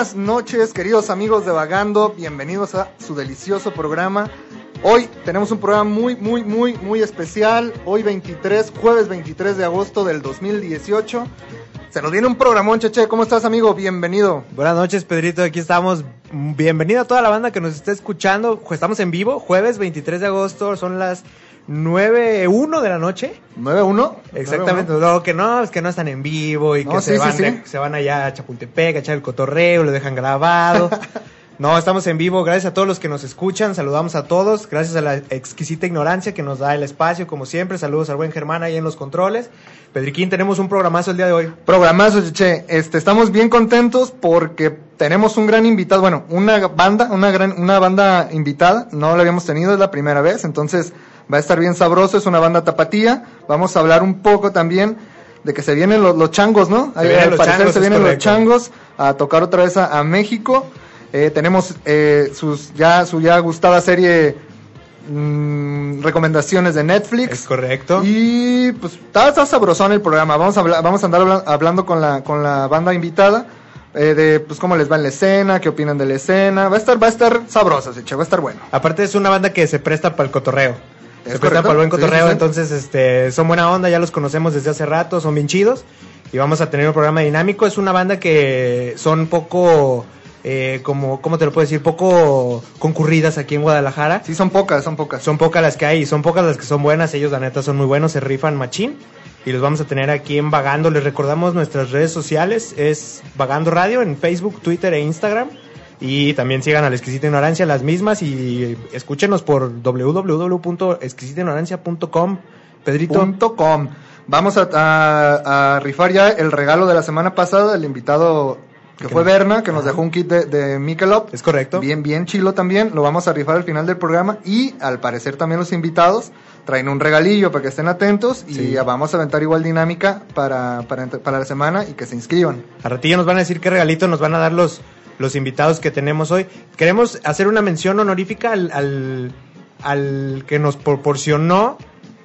Buenas noches, queridos amigos de Vagando. Bienvenidos a su delicioso programa. Hoy tenemos un programa muy, muy, muy, muy especial. Hoy 23, jueves 23 de agosto del 2018. Se nos viene un programón, Cheche. ¿Cómo estás, amigo? Bienvenido. Buenas noches, Pedrito. Aquí estamos. Bienvenido a toda la banda que nos está escuchando. Estamos en vivo, jueves 23 de agosto. Son las 9.1 de la noche. ¿9-1? Exactamente. No, que no, es que no están en vivo y No, que sí, se, van, sí, sí. se van allá a Chapultepec a echar el cotorreo, lo dejan grabado. no, estamos en vivo. Gracias a todos los que nos escuchan. Saludamos a todos. Gracias a la exquisita ignorancia que nos da el espacio, como siempre. Saludos al buen Germán ahí en los controles. Pedriquín, tenemos un programazo el día de hoy. Programazo, Cheche. Este, estamos bien contentos porque tenemos un gran invitado. Bueno, una banda, una gran, una banda invitada. No la habíamos tenido, es la primera vez. Entonces, va a estar bien sabroso. Es una banda tapatía. Vamos a hablar un poco también de que se vienen los, los changos, ¿no? Se vienen al los parecer changos, se vienen los changos a tocar otra vez a, a México. Eh, tenemos eh, sus ya su ya gustada serie mm, recomendaciones de Netflix. Es correcto. Y pues está, está sabrosón el programa. Vamos a, hablar- vamos a andar habla- hablando con la, con la banda invitada. eh, de pues cómo les va en la escena, qué opinan de la escena. Va a estar, va a estar sabroso, Seche, va a estar bueno. Aparte es una banda que se presta para el cotorreo. ¿Es Se presta correcto? para el buen cotorreo, sí, sí. entonces este son buena onda, ya los conocemos desde hace rato, son bien chidos y vamos a tener un programa dinámico. Es una banda que son poco, eh, como, ¿cómo te lo puedo decir? Poco concurridas aquí en Guadalajara. Sí, son pocas, son pocas. Son pocas las que hay son pocas las que son buenas. Ellos, la neta, son muy buenos, se rifan machín. Y los vamos a tener aquí en Vagando. Les recordamos nuestras redes sociales. Es Vagando Radio en Facebook, Twitter e Instagram. Y también sigan a la Exquisita Ignorancia, las mismas. Y escúchenos por www.exquisitaignorancia.com. Pedrito. Punto com. Vamos a, a- a rifar ya el regalo de la semana pasada, el invitado que fue Berna, que nos dejó un kit de, de Michelob. Es correcto. Bien, bien chilo también. Lo vamos a rifar al final del programa. Y al parecer también los invitados traen un regalillo para que estén atentos. Y Sí. vamos a aventar igual dinámica para, para, para la semana y que se inscriban. A ratillo nos van a decir qué regalito nos van a dar los, los invitados que tenemos hoy. Queremos hacer una mención honorífica al, al, al que nos proporcionó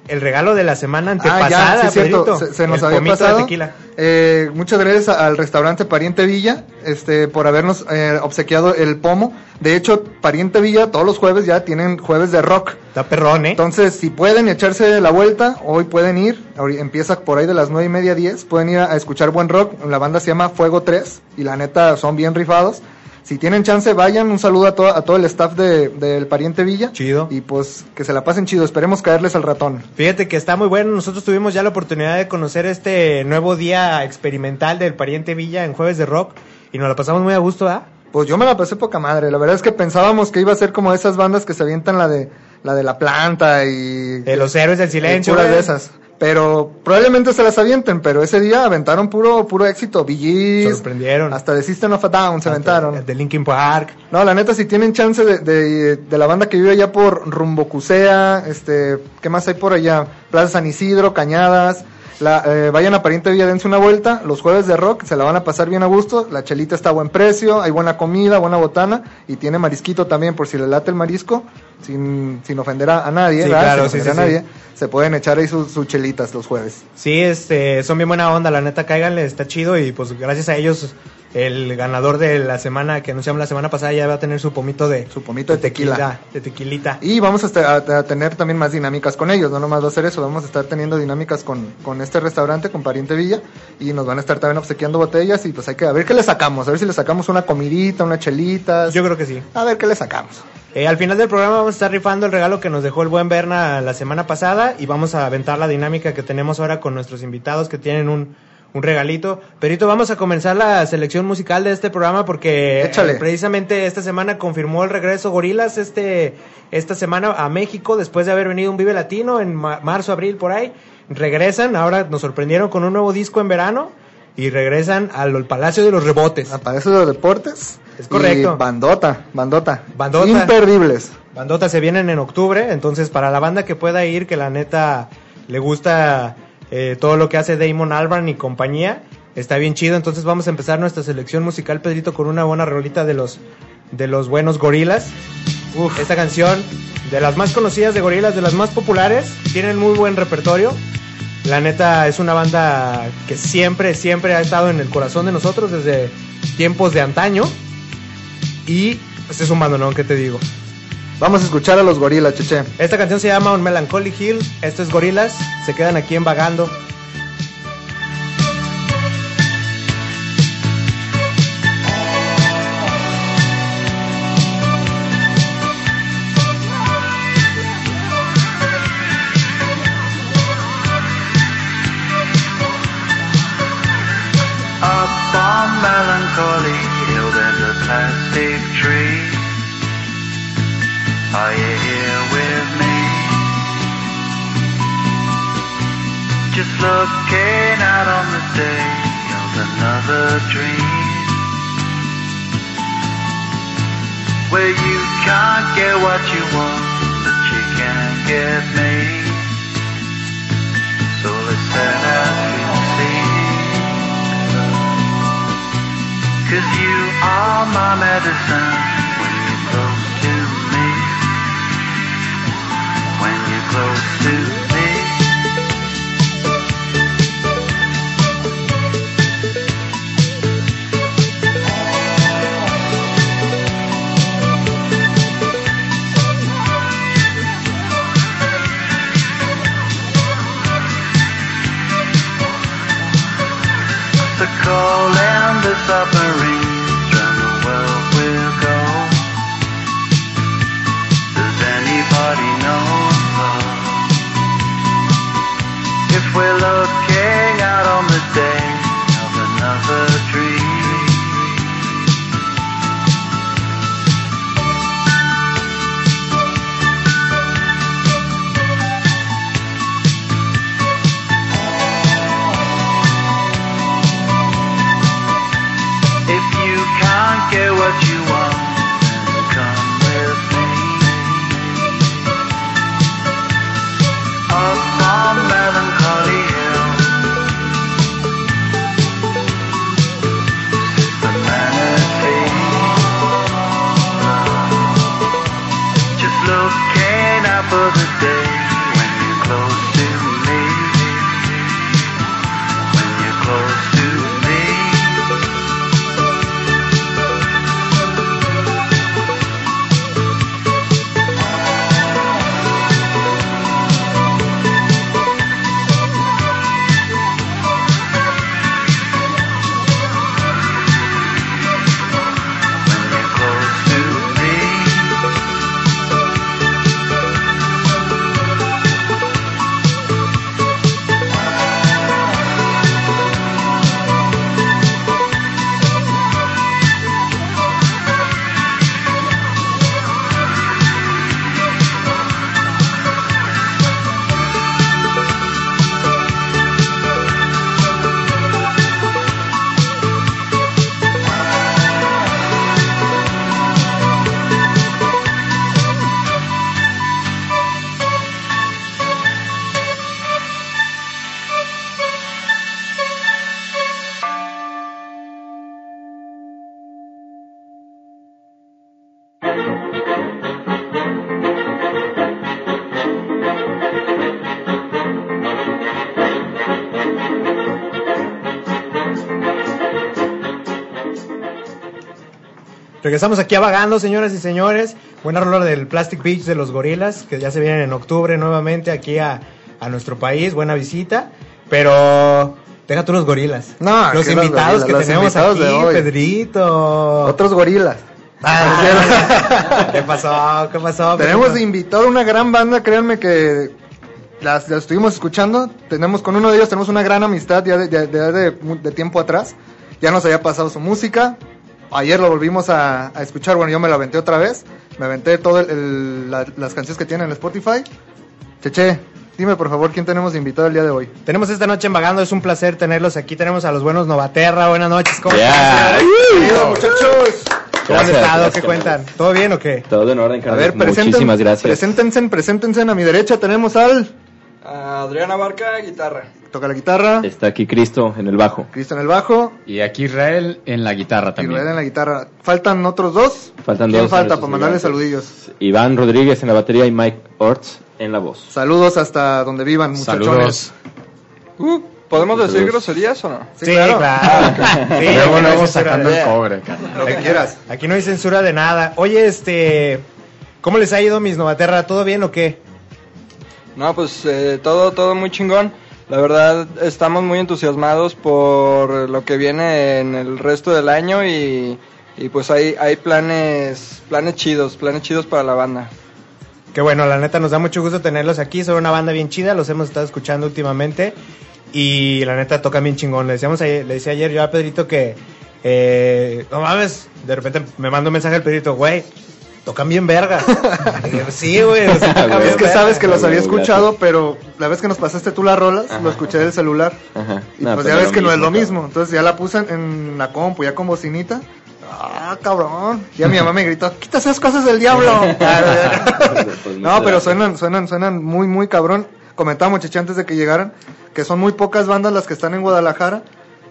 el regalo de la semana antepasada. ah, ya, sí, cierto. Pedrito. Se, se nos había de pasado. tequila. Eh, muchas gracias al restaurante Pariente Villa, este, por habernos eh, obsequiado el pomo. De hecho, Pariente Villa todos los jueves ya tienen jueves de rock. Está perrón, ¿eh? Entonces, si pueden echarse la vuelta, hoy pueden ir. ahori- Empieza por ahí de las nueve y media, diez. Pueden ir a, a escuchar buen rock. La banda se llama Fuego 3 y la neta son bien rifados. Si tienen chance, vayan. Un saludo a, to- a todo el staff de- del Pariente Villa. Chido. Y pues que se la pasen chido. Esperemos caerles al ratón. Fíjate que está muy bueno. Nosotros tuvimos ya la oportunidad de conocer este nuevo día experimental del Pariente Villa en Jueves de Rock y nos la pasamos muy a gusto, ¿ah? Pues yo me la pasé poca madre. La verdad es que pensábamos que iba a ser como esas bandas que se avientan la de la de la planta y De los héroes del silencio. güey. de esas. Pero probablemente se las avienten, pero ese día aventaron puro puro éxito. Bee Sorprendieron. hasta de System of a Down se aventaron. De Linkin Park. No, la neta, si tienen chance de, de, de la banda que vive allá por Rumbo Cusea, este, ¿qué más hay por allá? Plaza San Isidro, Cañadas, la, eh, vayan a Pariente Villa, dense una vuelta, los jueves de rock, se la van a pasar bien a gusto, la chelita está a buen precio, hay buena comida, buena botana, y tiene marisquito también, por si le late el marisco, sin, sin ofender a, a nadie, Sí, claro, sin sí, a nadie, se pueden echar ahí sus, sus chelitas los jueves. Sí, este, son bien buena onda, la neta, cáiganle, está chido y pues gracias a ellos el ganador de la semana que anunciamos la semana pasada ya va a tener su pomito de Su pomito de tequila. de tequilita. Y vamos a, a- a tener también más dinámicas con ellos, no nomás va a ser eso, vamos a estar teniendo dinámicas con, con este restaurante, con Pariente Villa, y nos van a estar también obsequiando botellas, y pues hay que a ver qué le sacamos, a ver si le sacamos una comidita, unas chelitas, Yo creo que sí. a ver qué le sacamos. Eh, al final del programa vamos estar rifando el regalo que nos dejó el buen Berna la semana pasada y vamos a aventar la dinámica que tenemos ahora con nuestros invitados que tienen un, un regalito. Perito, vamos a comenzar la selección musical de este programa porque eh, precisamente esta semana confirmó el regreso Gorilas este esta semana a México después de haber venido un Vive Latino en ma- marzo, abril por ahí. Regresan, ahora nos sorprendieron con un nuevo disco en verano y regresan al Palacio de los Rebotes. Aparece los deportes. Es correcto. Y bandota, bandota. Bandota. Imperdibles. Bandota se vienen en octubre, entonces para la banda que pueda ir, que la neta le gusta eh, todo lo que hace Damon Albarn y compañía, está bien chido. Entonces vamos a empezar nuestra selección musical, Pedrito, con una buena rolita de los de los buenos gorilas. Uf. Esta canción, de las más conocidas de gorilas, de las más populares, tienen muy buen repertorio. La neta es una banda que siempre, siempre ha estado en el corazón de nosotros desde tiempos de antaño. Y este es un bandonón, ¿qué te digo? Vamos a escuchar a los gorilas, cheche. Esta canción se llama On Melancholy Hill. Esto es Gorilas. Se quedan aquí en Vagando. Melancholy Hill there's a plastic tree. Are you here with me? Just looking out on the day of another dream. Where you can't get what you want, but you can get me. So let's set out to see. Cause you are my medicine Regresamos aquí a Vagando, señoras y señores. Buena rola del Plastic Beach de los gorilas, que ya se vienen en octubre nuevamente aquí a, a nuestro país. Buena visita. Pero deja tú los gorilas. No, los invitados gorilas, que los tenemos invitados aquí, de hoy. Pedrito. Otros gorilas. Ah, ¿Qué pasó? ¿Qué pasó? Tenemos de Pedrito? invitado una gran banda, créanme que las, las estuvimos escuchando. Tenemos con uno de ellos tenemos una gran amistad ya de, de- de- de- de tiempo atrás. Ya nos había pasado su música. Ayer lo volvimos a, a escuchar. Bueno, yo me lo aventé otra vez. Me aventé todas las canciones que tiene en Spotify. Cheche, dime por favor quién tenemos de invitado el día de hoy. Tenemos esta noche en Vagando, es un placer tenerlos aquí. Tenemos a los buenos Novaterra. Buenas noches, ¿cómo Ya. están? Muchachos. ¿Cómo han estado? gracias, ¿Qué cuentan? ¿Todo bien o qué? Todo en orden, A carnal. ver, presenten, Muchísimas gracias. preséntense, preséntense. A mi derecha tenemos al Adriana Barca, guitarra. Toca la guitarra, Está aquí Cristo en el bajo. Cristo en el bajo Y aquí Israel en la guitarra también. Rueda en la guitarra. Faltan otros dos. Faltan ¿Quién dos falta para esos mandarle saludillos? Iván Rodríguez en la batería y Mike Orts en la voz. Saludos hasta donde vivan, muchachones. Saludos. Uh, ¿Podemos decir groserías o no? Sí, claro. Sí, Luego, aquí no hay luego censura sacando de- el cobre. Lo que quieras. Aquí no hay censura de nada. Oye, este, ¿cómo les ha ido mis Novaterra? ¿Todo bien o qué? No, pues eh, todo, todo muy chingón. La verdad, estamos muy entusiasmados por lo que viene en el resto del año y, y pues hay, hay planes, planes chidos, planes chidos para la banda. Que bueno, la neta nos da mucho gusto tenerlos aquí. Son una banda bien chida, los hemos estado escuchando últimamente. Y la neta tocan bien chingón. Le, decíamos ayer- le decía ayer yo a Pedrito que, eh, no mames, de repente me manda un mensaje al Pedrito, güey, tocan bien verga. Sí, güey, o sea, tocan Güey, bien Es que verga". sabes que los había escuchado, pero la vez que nos pasaste tú las rolas, lo escuché del celular. Ajá. Y No, pues no ya ves que no es lo mismo. Entonces ya la puse en, la compu, ya con bocinita. Ah, cabrón. Ya mi mamá me gritó, quita esas cosas del diablo. Pues, no, muchas pero suenan, suenan, suenan muy, muy cabrón. Comentábamos, Cheche, antes de que llegaran, que son muy pocas bandas las que están en Guadalajara,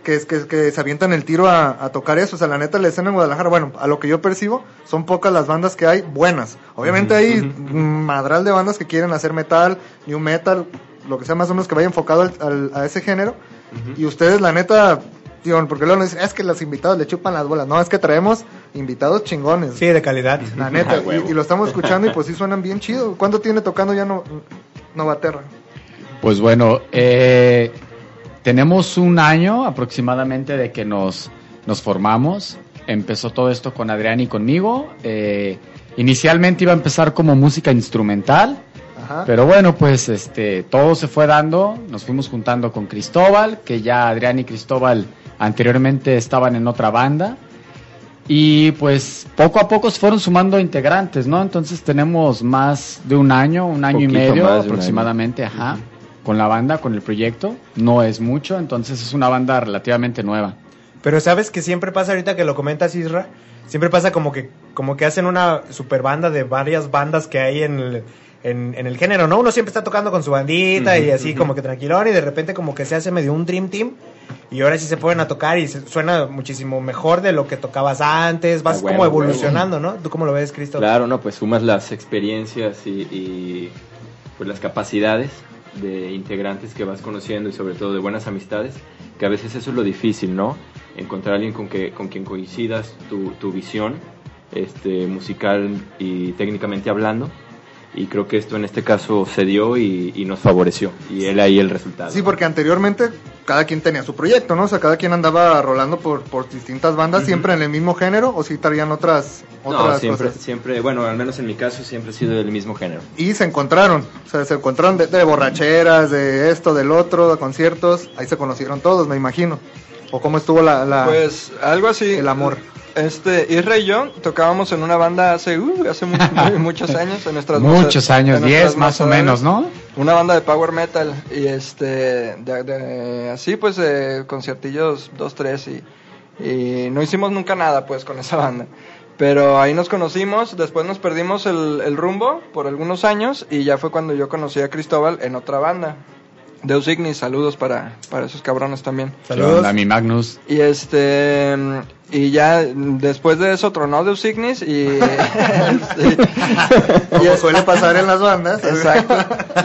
que, es, que, que se avientan el tiro a, a tocar eso. O sea, la neta, la escena en Guadalajara, bueno, a lo que yo percibo, son pocas las bandas que hay buenas. Obviamente hay mm, madral de bandas que quieren hacer metal, new metal, lo que sea más o menos que vaya enfocado al- al- a ese género. Y ustedes, la neta, porque luego nos dicen, es que los invitados le chupan las bolas. No, es que traemos invitados chingones. Sí, de calidad. La neta, Ah, y lo estamos escuchando y pues sí suenan bien chido. ¿Cuánto tiene tocando ya no, Novaterra? Pues bueno, eh, tenemos un año aproximadamente de que nos, nos formamos. Empezó todo esto con Adrián y conmigo. Eh, inicialmente iba a empezar como música instrumental. Ajá. Pero bueno, pues este, todo se fue dando, nos fuimos juntando con Cristóbal, que ya Adrián y Cristóbal anteriormente estaban en otra banda. Y pues poco a poco se fueron sumando integrantes, ¿no? Entonces tenemos más de un año, un año y medio aproximadamente, ajá, con la banda, con el proyecto. No es mucho, entonces es una banda relativamente nueva. Pero sabes que siempre pasa ahorita que lo comentas Isra, siempre pasa como que como que hacen una super banda de varias bandas que hay en el, en, en el género, ¿no? Uno siempre está tocando con su bandita y así como que tranquilón y de repente como que se hace medio un dream team y ahora sí se pueden a tocar y se- suena muchísimo mejor de lo que tocabas antes, vas Ah, como evolucionando, ¿no? ¿Tú cómo lo ves, Cristo? Claro, no, pues sumas las experiencias y, y, pues las capacidades de integrantes que vas conociendo y sobre todo de buenas amistades, que a veces eso es lo difícil, ¿no? Encontrar a alguien con, que, con quien coincidas tu, tu visión este, musical y técnicamente hablando. Y creo que esto en este caso se dio y, y nos favoreció. Y él ahí el resultado. Sí, porque anteriormente cada quien tenía su proyecto, ¿no? O sea, cada quien andaba rolando por, por distintas bandas, siempre en el mismo género, o si traían otras, No, otras siempre, cosas. siempre, bueno, al menos en mi caso siempre ha sido del mismo género. Y se encontraron, o sea, se encontraron de, de borracheras, de esto, del otro, de conciertos, ahí se conocieron todos, me imagino. O cómo estuvo la, la- Pues algo así. el amor. Este, Isra y yo tocábamos en una banda hace, uh, hace muy- muchos años, en nuestras Muchos años, en 10 nuestras más o menos, ¿no? Una banda de power metal y este, de- de- así pues, eh, conciertillos dos, tres y, y no hicimos nunca nada pues con esa banda. Pero ahí nos conocimos, después nos perdimos el, el rumbo por algunos años y ya fue cuando yo conocí a Cristóbal en otra banda. Deus Ignis, saludos para, para esos cabrones también. ¿Qué onda, mi Magnus? Y este y ya después de eso tronó Deus Ignis y, este, Como suele pasar en las bandas. Exacto.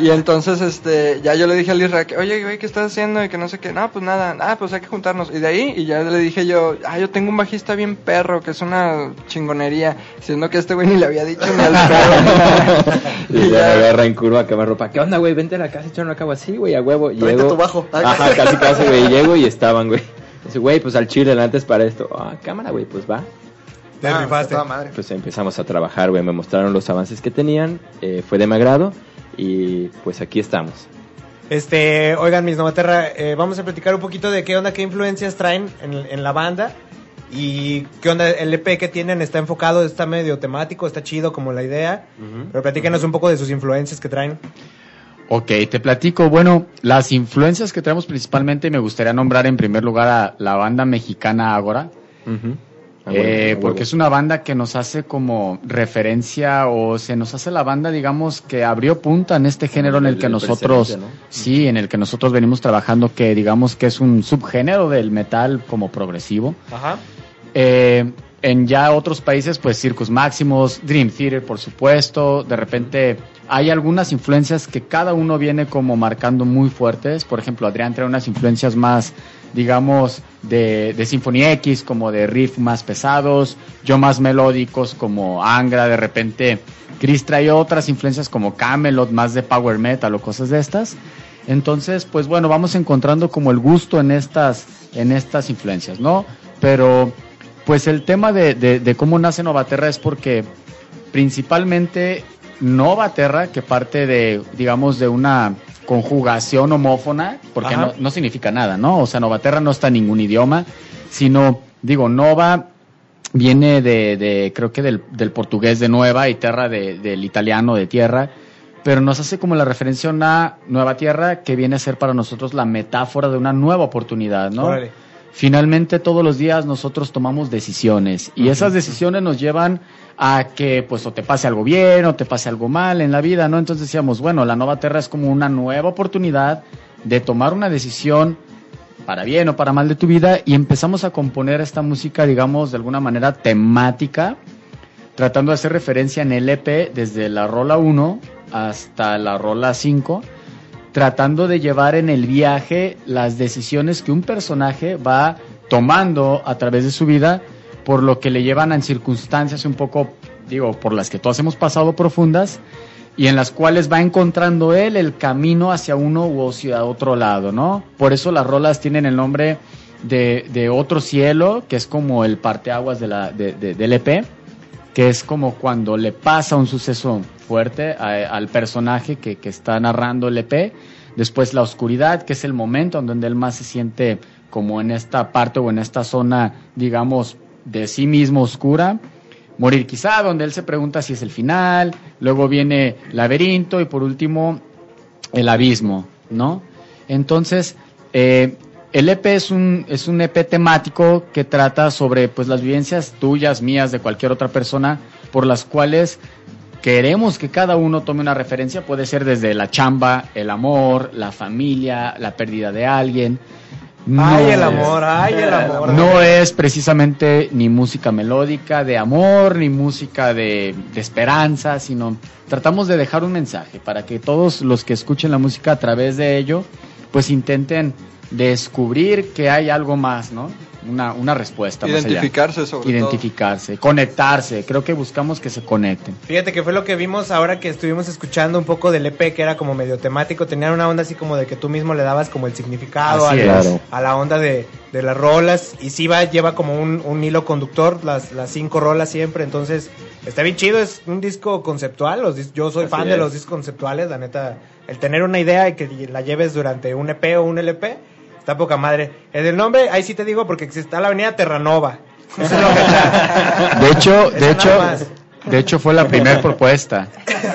Y entonces, este, ya yo le dije a Isra que, oye, güey, ¿qué estás haciendo? Y que no sé qué. No, pues nada. Ah, pues hay que juntarnos. Y de ahí, y ya le dije yo, ah, yo tengo un bajista bien perro, que es una chingonería. Siendo que a este güey ni le había dicho ni al perro. Y ya me agarra en curva a ropa. ¿Qué onda, güey? Vente a la casa, echarnos a cabo así, güey, a huevo. Llego. tu bajo. Ajá, casi, casi, güey. Llego y estaban, güey. Dice, güey, pues al chile antes para esto. Ah, cámara, güey, pues va. Te Ah, rifaste. toda madre. Pues empezamos a trabajar, güey. Me mostraron los avances que tenían. eh, fue de mi agrado. Y pues aquí estamos. Este, oigan, mis Novaterra, eh, vamos a platicar un poquito de qué onda, qué influencias traen en, en la banda y qué onda el EP que tienen, está enfocado, está medio temático, está chido como la idea, pero platíquenos un poco de sus influencias que traen. Ok, te platico. Bueno, las influencias que traemos principalmente, me gustaría nombrar en primer lugar a la banda mexicana Ágora. Ah, Eh, porque es una banda que nos hace como referencia o se nos hace la banda, digamos, que abrió punta en este género en el que nosotros, sí, en el que nosotros venimos trabajando, que digamos que es un subgénero del metal como progresivo. Ajá. Eh, en ya otros países, pues Circus Maximus, Dream Theater, por supuesto. De repente hay algunas influencias que cada uno viene como marcando muy fuertes. Por ejemplo, Adrián trae unas influencias más, digamos, de, de Symphony X, como de riff más pesados. Yo más melódicos, como Angra. De repente, Chris trae otras influencias como Camelot, más de power metal o cosas de estas. Entonces, pues bueno, vamos encontrando como el gusto en estas, en estas influencias, ¿no? Pero, pues el tema de, de- de cómo nace Novaterra es porque principalmente Novaterra, que parte de, digamos, de una conjugación homófona, porque no, no significa nada, ¿no? O sea, Novaterra no está en ningún idioma, sino, digo, Nova viene de, de creo que del, del portugués de nueva y terra de- del italiano de tierra, pero nos hace como la referencia a una nueva tierra que viene a ser para nosotros la metáfora de una nueva oportunidad, ¿no? Órale. Finalmente todos los días nosotros tomamos decisiones y esas decisiones nos llevan a que pues o te pase algo bien o te pase algo mal en la vida, ¿no? Entonces decíamos, bueno, la nueva tierra es como una nueva oportunidad de tomar una decisión para bien o para mal de tu vida y empezamos a componer esta música, digamos, de alguna manera temática, tratando de hacer referencia en el EP desde la rola 1 hasta la rola 5, tratando de llevar en el viaje las decisiones que un personaje va tomando a través de su vida, por lo que le llevan a circunstancias un poco, digo, por las que todos hemos pasado profundas, y en las cuales va encontrando él el camino hacia uno u hacia otro lado, ¿no? Por eso las rolas tienen el nombre de, de Otro Cielo, que es como el parteaguas de la, de, de- del EP, que es como cuando le pasa un suceso fuerte al personaje que, que está narrando el EP, después la oscuridad, que es el momento en donde él más se siente como en esta parte o en esta zona, digamos, de sí mismo oscura, morir quizá, donde él se pregunta si es el final, luego viene laberinto y por último el abismo, ¿no? Entonces, eh, el EP es un, es un EP temático que trata sobre pues las vivencias tuyas, mías, de cualquier otra persona, por las cuales queremos que cada uno tome una referencia, puede ser desde la chamba, el amor, la familia, la pérdida de alguien. Ay, el es- amor, ay, el amor. no es precisamente ni música melódica de amor, ni música de, de esperanza, sino tratamos de dejar un mensaje para que todos los que escuchen la música a través de ello, pues intenten descubrir que hay algo más, ¿no? Una, una respuesta. más allá. Identificarse sobre Identificarse, conectarse. Creo que buscamos que se conecten. Fíjate que fue lo que vimos ahora que estuvimos escuchando un poco del EP que era como medio temático, tenían una onda así como de que tú mismo le dabas como el significado a, las- a la onda de, de las rolas y sí va, lleva como un, un hilo conductor, las, las cinco rolas siempre, entonces está bien chido, es un disco conceptual, los dis- yo soy Así fan de los discos conceptuales, la neta, el tener una idea y que la lleves durante un EP o un LP, está poca madre. El del nombre, ahí sí te digo porque está la avenida Terranova. Eso es lo que está. De hecho, Eso de hecho, más. de hecho fue la primera propuesta.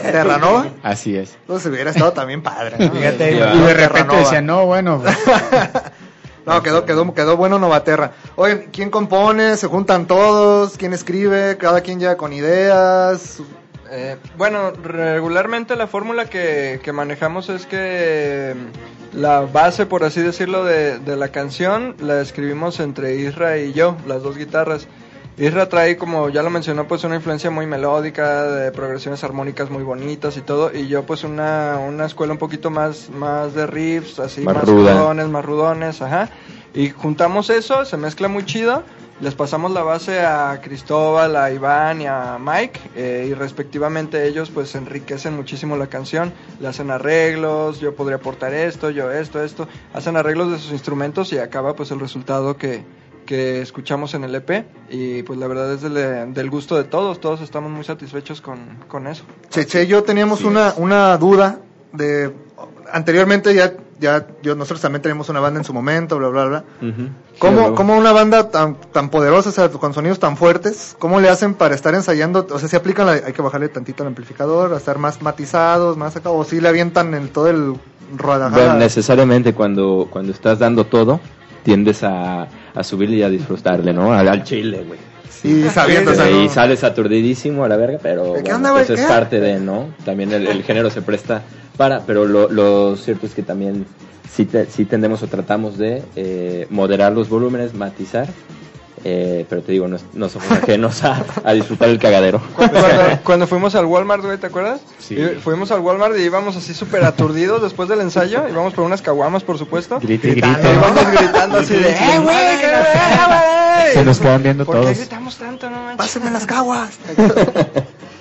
Terranova. Así es. Entonces hubiera estado también padre. ¿no? Fíjate, y de repente decían, no, bueno, pues, No, quedó, quedó, quedó bueno Novaterra. Oigan, ¿quién compone? ¿Se juntan todos? ¿Quién escribe? ¿Cada quien ya con ideas? Eh, bueno, regularmente la fórmula que, que manejamos es que la base, por así decirlo, de, de la canción la escribimos entre Isra y yo, las dos guitarras. Isra trae, como ya lo mencionó, pues una influencia muy melódica, de progresiones armónicas muy bonitas y todo, y yo pues una, una escuela un poquito más, más de riffs, así Más más, rudones, más rudones, ajá. Y juntamos eso, se mezcla muy chido, les pasamos la base a Cristóbal, a Iván y a Mike, eh, y respectivamente ellos pues enriquecen muchísimo la canción, le hacen arreglos, yo podría aportar esto, yo esto, esto, hacen arreglos de sus instrumentos y acaba pues el resultado que, que escuchamos en el EP y pues la verdad es del, del gusto de todos, todos estamos muy satisfechos con, con eso. Cheche y yo teníamos una, una duda de anteriormente ya ya yo nosotros también teníamos una banda en su momento, bla bla bla. Ujú. ¿Cómo, cómo una banda tan, tan poderosa, o sea, con sonidos tan fuertes, cómo le hacen para estar ensayando? O sea, si aplican, la- hay que bajarle tantito al amplificador, a estar más matizados, más acá, o si le avientan el, todo el rodajada. Bueno, necesariamente cuando, cuando estás dando todo, tiendes a, a subirle y a disfrutarle, ¿no? Al, al chile, güey. Sabiendo, sea, y sales aturdidísimo a la verga, pero ¿Qué bueno, onda, pues es parte de, ¿no? También el, el género se presta para, pero lo, lo cierto es que también sí, te- sí tendemos o tratamos de eh, moderar los volúmenes, matizar, eh, pero te digo, no, no somos ajenos a, a disfrutar el cagadero. Cuando, cuando fuimos al Walmart, güey, ¿te acuerdas? Sí. Y fuimos al Walmart y íbamos así súper aturdidos después del ensayo. Íbamos por unas caguamas, por supuesto. Grite grite. íbamos gritando así de, ¡eh, güey! güey!" Se nos quedan viendo ¿Por qué todos. gritamos tanto, no manches? Pásenme las caguas.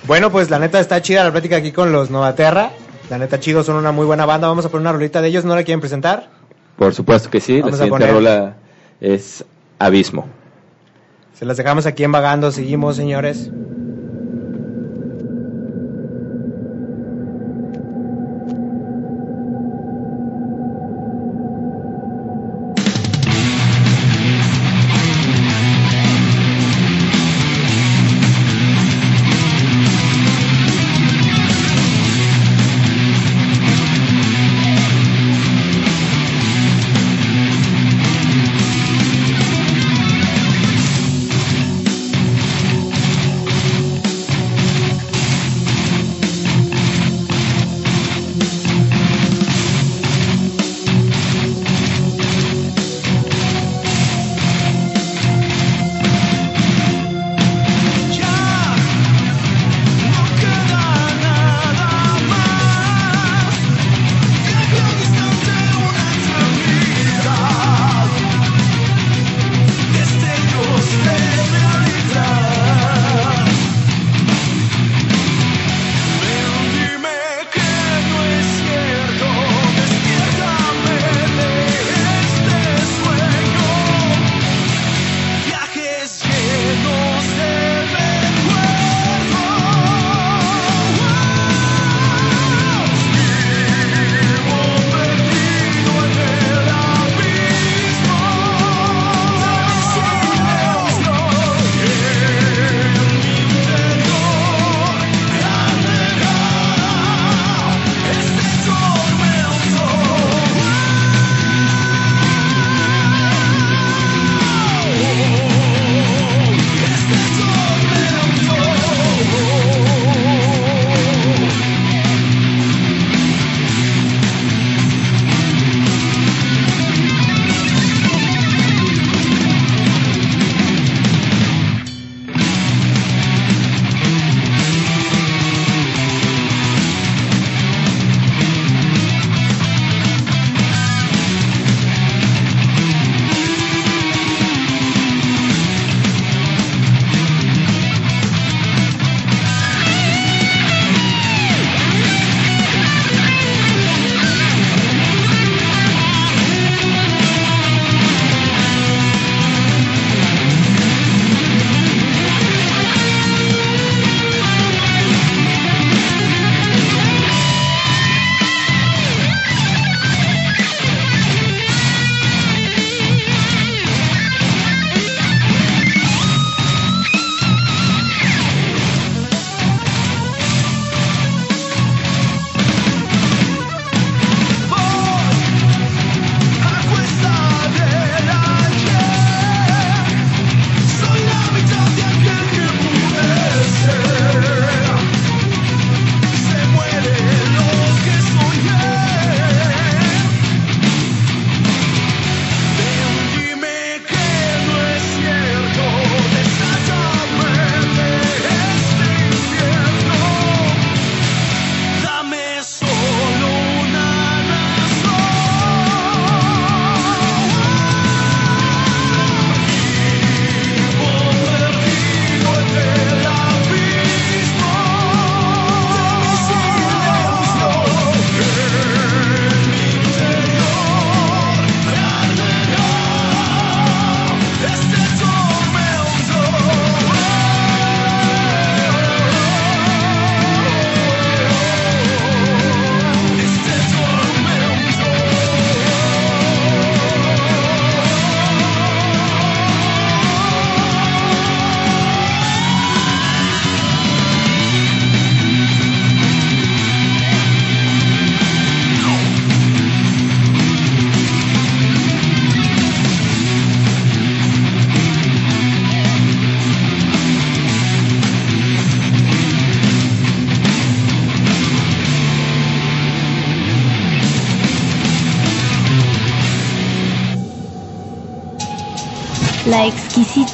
Bueno, pues la neta está chida la plática aquí con los Novaterra. La neta, chicos, son una muy buena banda. Vamos a poner una rolita de ellos. ¿No la quieren presentar? Por supuesto que sí, Vamos la siguiente poner- rola es Abismo. Se las dejamos aquí en Vagando. Seguimos, señores.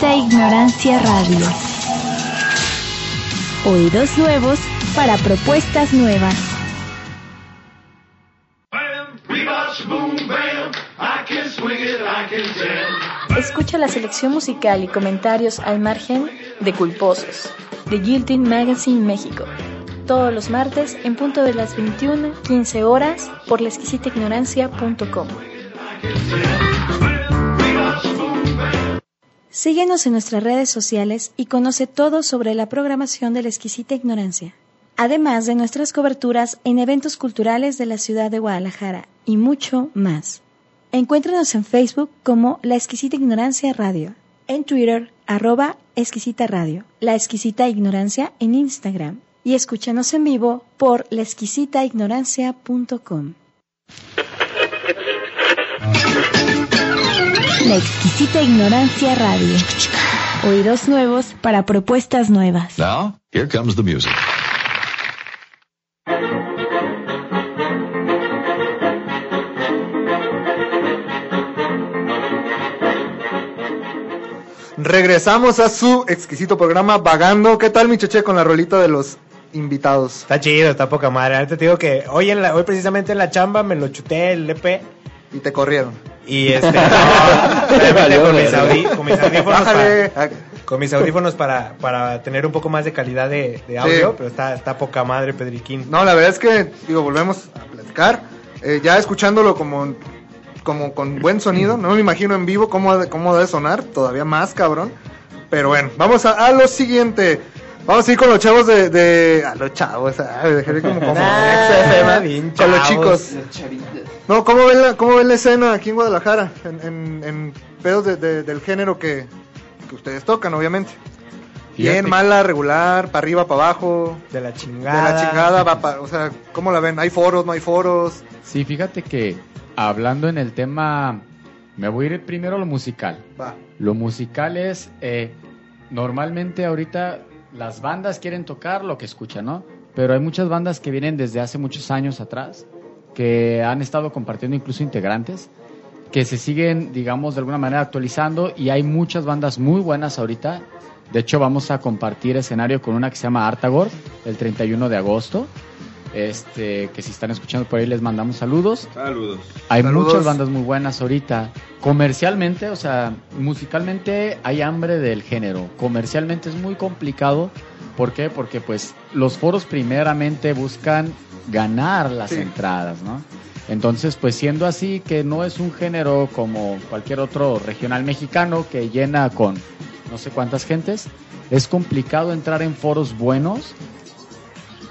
Ignorancia radio. Oídos nuevos para propuestas nuevas. Escucha la selección musical y comentarios al margen de Culposos, de Guilty Magazine México. Todos los martes en punto de las 21, 15 horas por laexquisitaignorancia.com. Síguenos en nuestras redes sociales y conoce todo sobre la programación de la exquisita ignorancia, además de nuestras coberturas en eventos culturales de la ciudad de Guadalajara y mucho más. Encuéntranos en Facebook como La Exquisita Ignorancia Radio, en Twitter arroba Exquisita Radio, La Exquisita Ignorancia en Instagram y escúchanos en vivo por laexquisitaignorancia.com. La exquisita ignorancia radio. Oídos nuevos para propuestas nuevas. Now, here comes the music. Regresamos a su exquisito programa Vagando. ¿Qué tal, mi cheche, con la rolita de los invitados? Está chido, está poca madre. Ahorita te digo que hoy, en la, hoy precisamente en la chamba me lo chuté el EP. Y te corrieron. Y este, no, con, mis audí- con mis audífonos, Bájale. para, con mis audífonos para, para tener un poco más de calidad de, de audio, Sí. pero está, está poca madre, Pedriquín. No, la verdad es que, digo, volvemos a platicar. Eh, ya escuchándolo como, como con buen sonido, no me imagino en vivo cómo, cómo debe sonar, todavía más cabrón. Pero bueno, vamos a, a lo siguiente. Vamos a ir con los chavos de. de a los chavos, ah, dejé como, como Nah, XFM, bien con los chicos. No, ¿cómo ven la, cómo ven la escena aquí en Guadalajara? En, en, en pedos de- de- del género que, que ustedes tocan, obviamente. Bien, Fíjate. mala, regular, para arriba, para abajo. De la De chingada. la chingada, va pa- o sea, ¿cómo la ven? ¿Hay foros, no hay foros? Sí, fíjate que hablando en el tema, me voy a ir primero a lo musical. Va. Lo musical es, eh, normalmente ahorita las bandas quieren tocar lo que escuchan, ¿no? Pero hay muchas bandas que vienen desde hace muchos años atrás, que han estado compartiendo incluso integrantes, que se siguen, digamos, de alguna manera actualizando y hay muchas bandas muy buenas ahorita. De hecho, vamos a compartir escenario con una que se llama Artagor el 31 de agosto. Este, que si están escuchando por ahí les mandamos saludos. Saludos. Hay Saludos. muchas bandas muy buenas ahorita. Comercialmente, o sea, musicalmente hay hambre del género. Comercialmente es muy complicado. ¿Por qué? Porque pues los foros primeramente buscan ganar las Sí. entradas, ¿no? Entonces, pues siendo así que no es un género como cualquier otro regional mexicano que llena con no sé cuántas gentes, es complicado entrar en foros buenos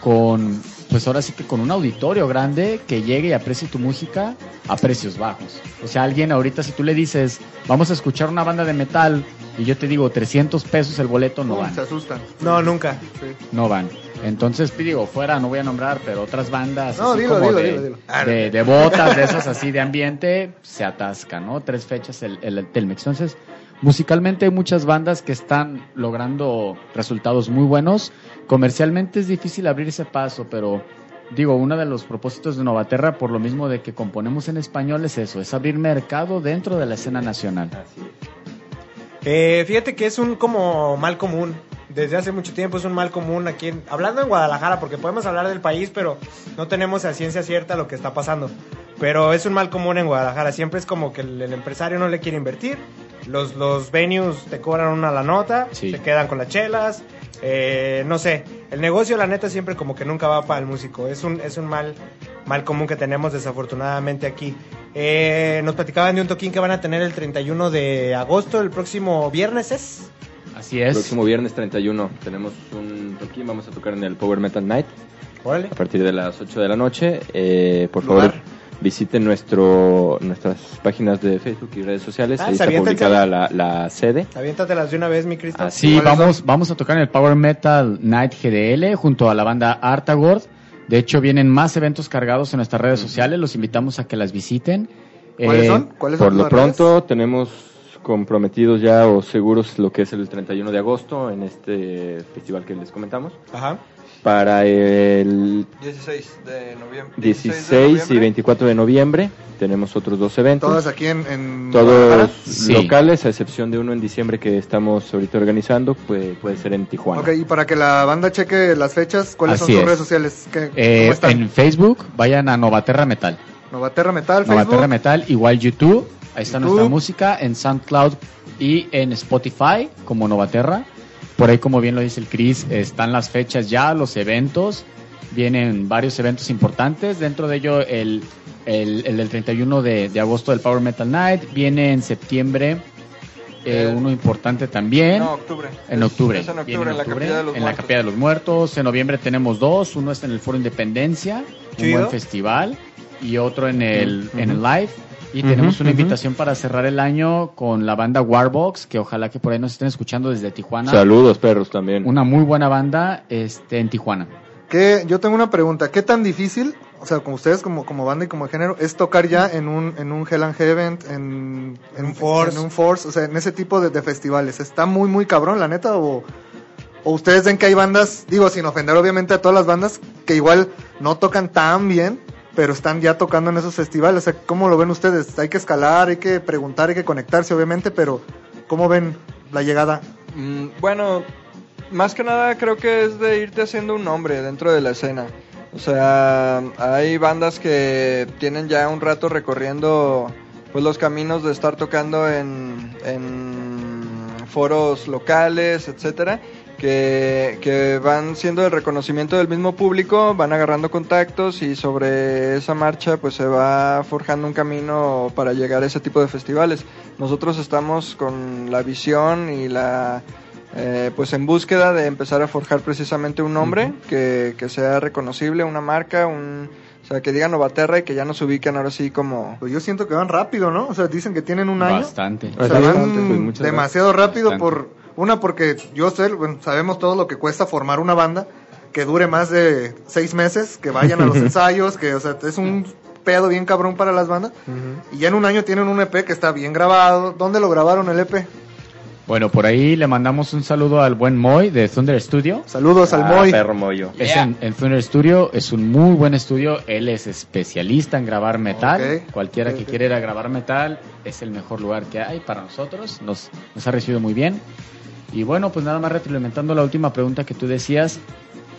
con, pues ahora sí que con un auditorio grande que llegue y aprecie tu música a precios bajos. O sea, alguien ahorita si tú le dices, vamos a escuchar una banda de metal y yo te digo 300 pesos el boleto, no van. se asustan. No, nunca. Sí. No van. Entonces, te digo, fuera, no voy a nombrar, pero otras bandas No, así dilo, como dilo, de, dilo, dilo. De- de botas, de esas así de ambiente, se atascan, ¿no? Tres fechas el, el, el Telmex. Entonces, musicalmente hay muchas bandas que están logrando resultados muy buenos. Comercialmente es difícil abrir ese paso, pero digo, uno de los propósitos de Novaterra, por lo mismo de que componemos en español, es eso, es abrir mercado dentro de la escena nacional. Eh, fíjate que es un como mal común. Desde hace mucho tiempo es un mal común aquí, hablando en Guadalajara, porque podemos hablar del país, pero no tenemos a ciencia cierta lo que está pasando. Pero es un mal común en Guadalajara. Siempre es como que el empresario no le quiere invertir. Los, los venues te cobran una la nota, Sí. se quedan con las chelas. eh, no sé, el negocio la neta siempre como que nunca va para el músico. Es un, es un mal, mal común que tenemos desafortunadamente aquí. Eh, nos platicaban de un toquín que van a tener el 31 de agosto, el próximo viernes es. Así El es. próximo viernes 31 tenemos un toquín, vamos a tocar en el Power Metal Night Órale. a partir de las 8 de la noche. Eh, por Lugar. favor, visiten nuestro, nuestras páginas de Facebook y redes sociales. Ah, Ahí se está publicada la, la sede. Aviéntatelas de una vez, mi Cristo. Así Sí, ¿Cuáles vamos, son? vamos a tocar en el Power Metal Night GDL junto a la banda Artagord. De hecho, vienen más eventos cargados en nuestras redes sociales. Los invitamos a que las visiten. ¿Cuáles Eh, son? ¿Cuáles Por son lo redes? pronto tenemos comprometidos ya o seguros lo que es el 31 de agosto en este festival que les comentamos. Ajá. Para el 16 de noviembre. 16 y 24 de noviembre tenemos otros dos eventos. Todas aquí en, en Todos? Sí. locales, a excepción de uno en diciembre que estamos ahorita organizando, puede, puede ser en Tijuana. Ok, y para que la banda cheque las fechas, ¿cuáles Así son sus es. redes sociales? ¿Qué, Eh, ¿Cómo están? en Facebook vayan a Novaterra Metal. Novaterra Metal, Novaterra Facebook. Metal, igual YouTube. Ahí está YouTube. nuestra música en SoundCloud y en Spotify como Novaterra. Por ahí, como bien lo dice el Chris, están las fechas ya, los eventos. Vienen varios eventos importantes. Dentro de ello, el, el, el del 31 de, de agosto del Power Metal Night. Viene en septiembre eh, El- uno importante también. No, octubre. En octubre. es en octubre, en la Capilla de los en la Muertos. Capilla de los Muertos. En noviembre tenemos dos. Uno está en el Foro Independencia, un buen festival. Y otro en el, en el Live. Y tenemos una invitación para cerrar el año con la banda Warbox, que ojalá que por ahí nos estén escuchando desde Tijuana. Saludos, perros, también. Una muy buena banda este, en Tijuana. ¿Qué- yo tengo una pregunta. ¿Qué tan difícil, o sea, como ustedes como, como banda y como género, es tocar ya en un, en un Hell and Heaven, en, en un Force. en un Force, o sea, en ese tipo de, de festivales? ¿Está muy, muy cabrón, la neta? O, ¿O ustedes ven que hay bandas, digo, sin ofender obviamente a todas las bandas, que igual no tocan tan bien, pero están ya tocando en esos festivales? O sea, ¿cómo lo ven ustedes? Hay que escalar, hay que preguntar, hay que conectarse, obviamente, pero ¿cómo ven la llegada? Mm, bueno, más que nada creo que es de irte haciendo un nombre dentro de la escena. O sea, hay bandas que tienen ya un rato recorriendo pues los caminos de estar tocando en, en foros locales, etcétera, que, que van siendo el reconocimiento del mismo público, van agarrando contactos y sobre esa marcha pues se va forjando un camino para llegar a ese tipo de festivales. Nosotros estamos con la visión y la eh, pues en búsqueda de empezar a forjar precisamente un nombre que, que sea reconocible, una marca, un o sea que digan Novaterra y que ya nos ubiquen ahora sí como Pues yo siento que van rápido, ¿no? O sea, dicen que tienen un año. Bastante. O sea, van Pues demasiado rápido Bastante. por una porque yo sé, bueno, sabemos todo lo que cuesta formar una banda que dure más de seis meses, que vayan a los ensayos, que o sea es un pedo bien cabrón para las bandas y ya en un año tienen un EP que está bien grabado. ¿Dónde lo grabaron el EP? Bueno, por ahí le mandamos un saludo al buen Moy de Thunder Studio. Saludos al Ah, Moy. perro mollo. Es en, en Thunder Studio, es un muy buen estudio. Él es especialista en grabar metal. Cualquiera que quiera ir a grabar metal es el mejor lugar que hay para nosotros. Nos, nos ha recibido muy bien. Y bueno, pues nada más retroalimentando la última pregunta que tú decías.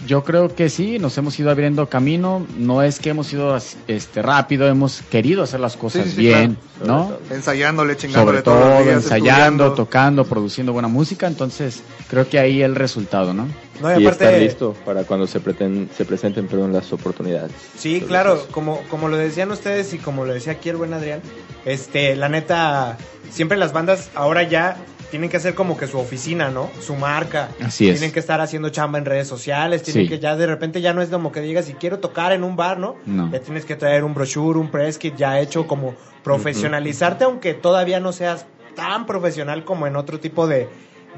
Yo creo que sí, nos hemos ido abriendo camino. No es que hemos ido este rápido, hemos querido hacer las cosas Sí, sí, sí, bien, claro. ¿no? Ensayándole, chingándole Sobre todo, días, ensayando, estudiando. tocando, produciendo buena música. Entonces, creo que ahí el resultado, ¿no? No, y y aparte, estar listo para cuando se, preten- se presenten perdón, las oportunidades. Sí, claro, como, como lo decían ustedes y como lo decía aquí el buen Adrián, este, la neta, siempre las bandas ahora ya tienen que hacer como que su oficina, ¿no? Su marca. Así es. Tienen que estar haciendo chamba en redes sociales, Sí. que ya de repente ya no es como que digas si quiero tocar en un bar, ¿no? No. Ya tienes que traer un brochure, un press kit ya hecho como profesionalizarte, aunque todavía no seas tan profesional como en otro tipo de,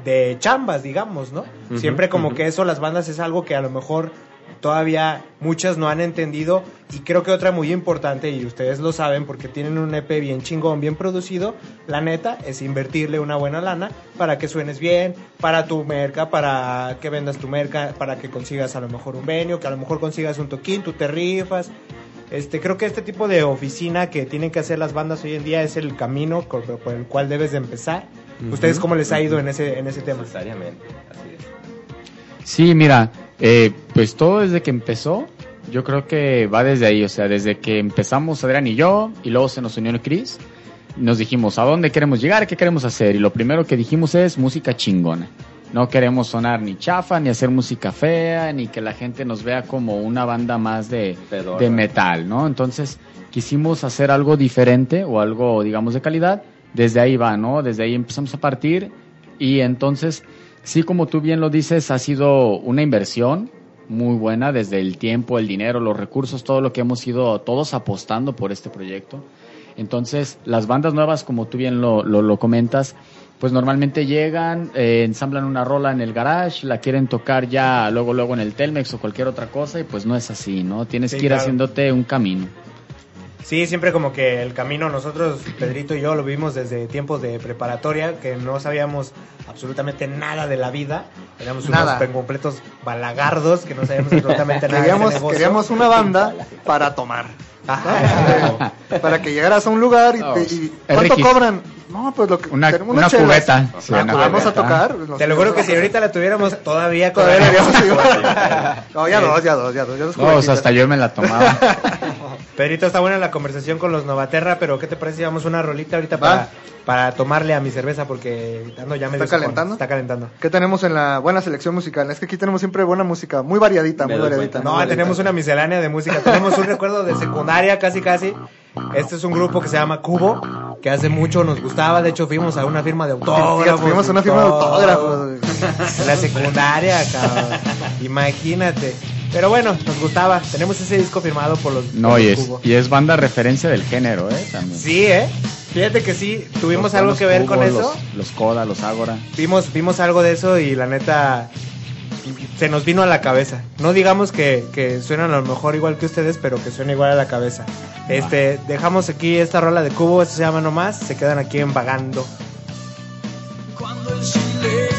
de chambas, digamos, ¿no? Siempre como que eso, las bandas es algo que a lo mejor todavía muchas no han entendido y creo que otra muy importante y ustedes lo saben porque tienen un EP bien chingón, bien producido, la neta es invertirle una buena lana para que suenes bien, para tu merca, para que vendas tu merca, para que consigas a lo mejor un venio, que a lo mejor consigas un toquín, tú te rifas. Este, creo que este tipo de oficina que tienen que hacer las bandas hoy en día es el camino por, por el cual debes de empezar. ¿Ustedes cómo les ha ido en ese, en ese tema? Necesariamente, así es. Sí, mira, eh, pues todo desde que empezó, yo creo que va desde ahí, o sea, desde que empezamos Adrián y yo, y luego se nos unió el Chris, nos dijimos, ¿a dónde queremos llegar? ¿Qué queremos hacer? Y lo primero que dijimos es música chingona. No queremos sonar ni chafa, ni hacer música fea, ni que la gente nos vea como una banda más de, de metal, ¿no? Entonces quisimos hacer algo diferente o algo, digamos, de calidad. Desde ahí va, ¿no? Desde ahí empezamos a partir y entonces, sí, como tú bien lo dices, ha sido una inversión muy buena desde el tiempo, el dinero, los recursos, todo lo que hemos ido todos apostando por este proyecto. Entonces, las bandas nuevas, como tú bien lo, lo, lo comentas, pues normalmente llegan, eh, ensamblan una rola en el garage, la quieren tocar ya luego, luego en el Telmex o cualquier otra cosa y pues no es así, ¿no? Tienes Sí, que ir claro. haciéndote un camino. Sí, siempre como que el camino, nosotros, Pedrito y yo, lo vimos desde tiempos de preparatoria, que no sabíamos absolutamente nada de la vida. Éramos Nada. unos completos balagardos que no sabíamos absolutamente nada de Queríamos, negocio. queríamos una banda para tomar. Ajá. para que llegaras a un lugar y, te- y ¿cuánto riquísimo. cobran? No, pues lo que Una- tenemos una cubeta. Ah, Sí, pues una vamos a tocar. nos- Te lo juro que si ahorita la tuviéramos todavía Todavía. No, ya dos, ya dos, ya dos. Ya dos No, o sea, cubetitas. hasta yo me la tomaba. Pedrito, está buena la conversación con los Novaterra, pero ¿qué te parece si vamos una rolita ahorita para, para tomarle a mi cerveza? Porque ando ya medio ¿Está calentando? Está calentando. ¿Qué tenemos en la buena selección musical? Es que aquí tenemos siempre buena música, muy variadita, Me muy variadita. cuenta. muy No, variadita. tenemos una miscelánea de música. Tenemos un recuerdo de secundaria, casi casi. Este es un grupo que se llama Cubo, que hace mucho nos gustaba. De hecho, fuimos a una firma de autógrafos. Fuimos a una firma de autógrafos. En la secundaria, cabrón. Imagínate. Pero bueno, nos gustaba. Tenemos ese disco firmado por los, No, por y los es, Cubo. y es banda referencia del género, ¿eh? También. Sí, ¿eh? Fíjate que sí, tuvimos Los algo que ver Cubo, con eso. Los, los Coda, los Ágora. Vimos, vimos algo de eso y la neta se nos vino a la cabeza. No digamos que, que suenan a lo mejor igual que ustedes, pero que suena igual a la cabeza. Este, dejamos aquí esta rola de cubo, esto se llama nomás, se quedan aquí en vagando. Cuando el silencio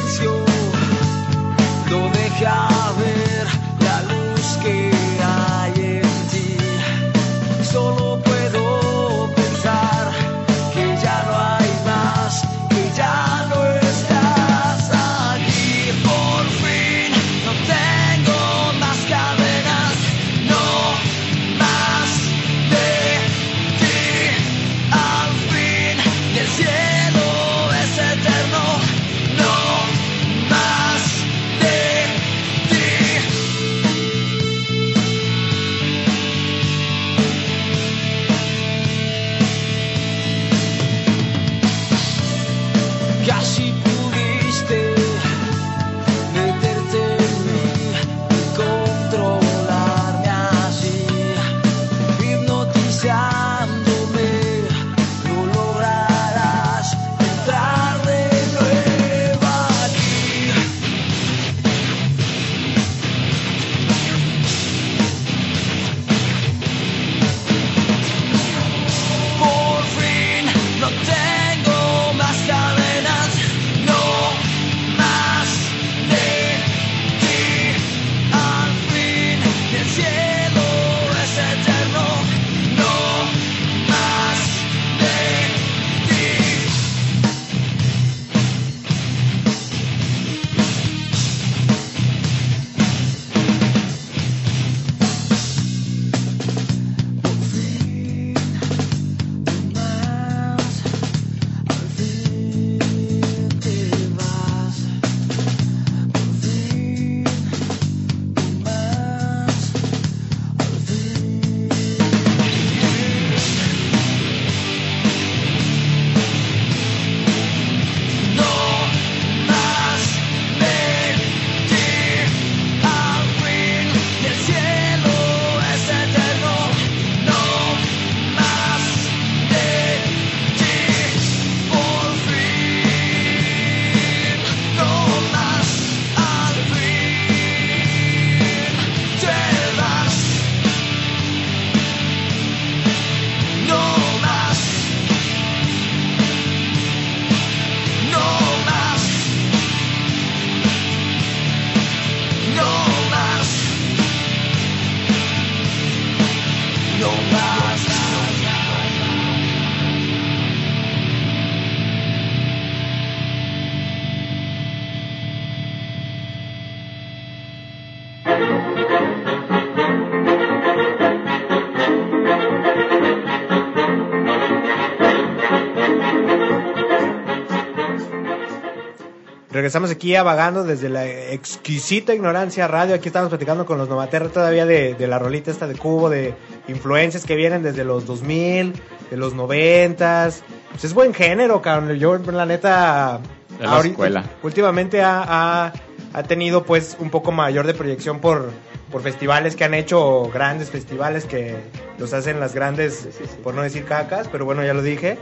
Regresamos aquí a vagando desde la exquisita ignorancia radio. Aquí estamos platicando con los Novaterra todavía de, de la rolita esta de cubo, de influencias que vienen desde los 2000, de los 90. Pues es buen género, cabrón. Yo, la neta, De la escuela. últimamente ha, ha- ha tenido pues un poco mayor de proyección por, por festivales que han hecho, grandes festivales que los hacen las grandes, por no decir cacas, pero bueno, ya lo dije,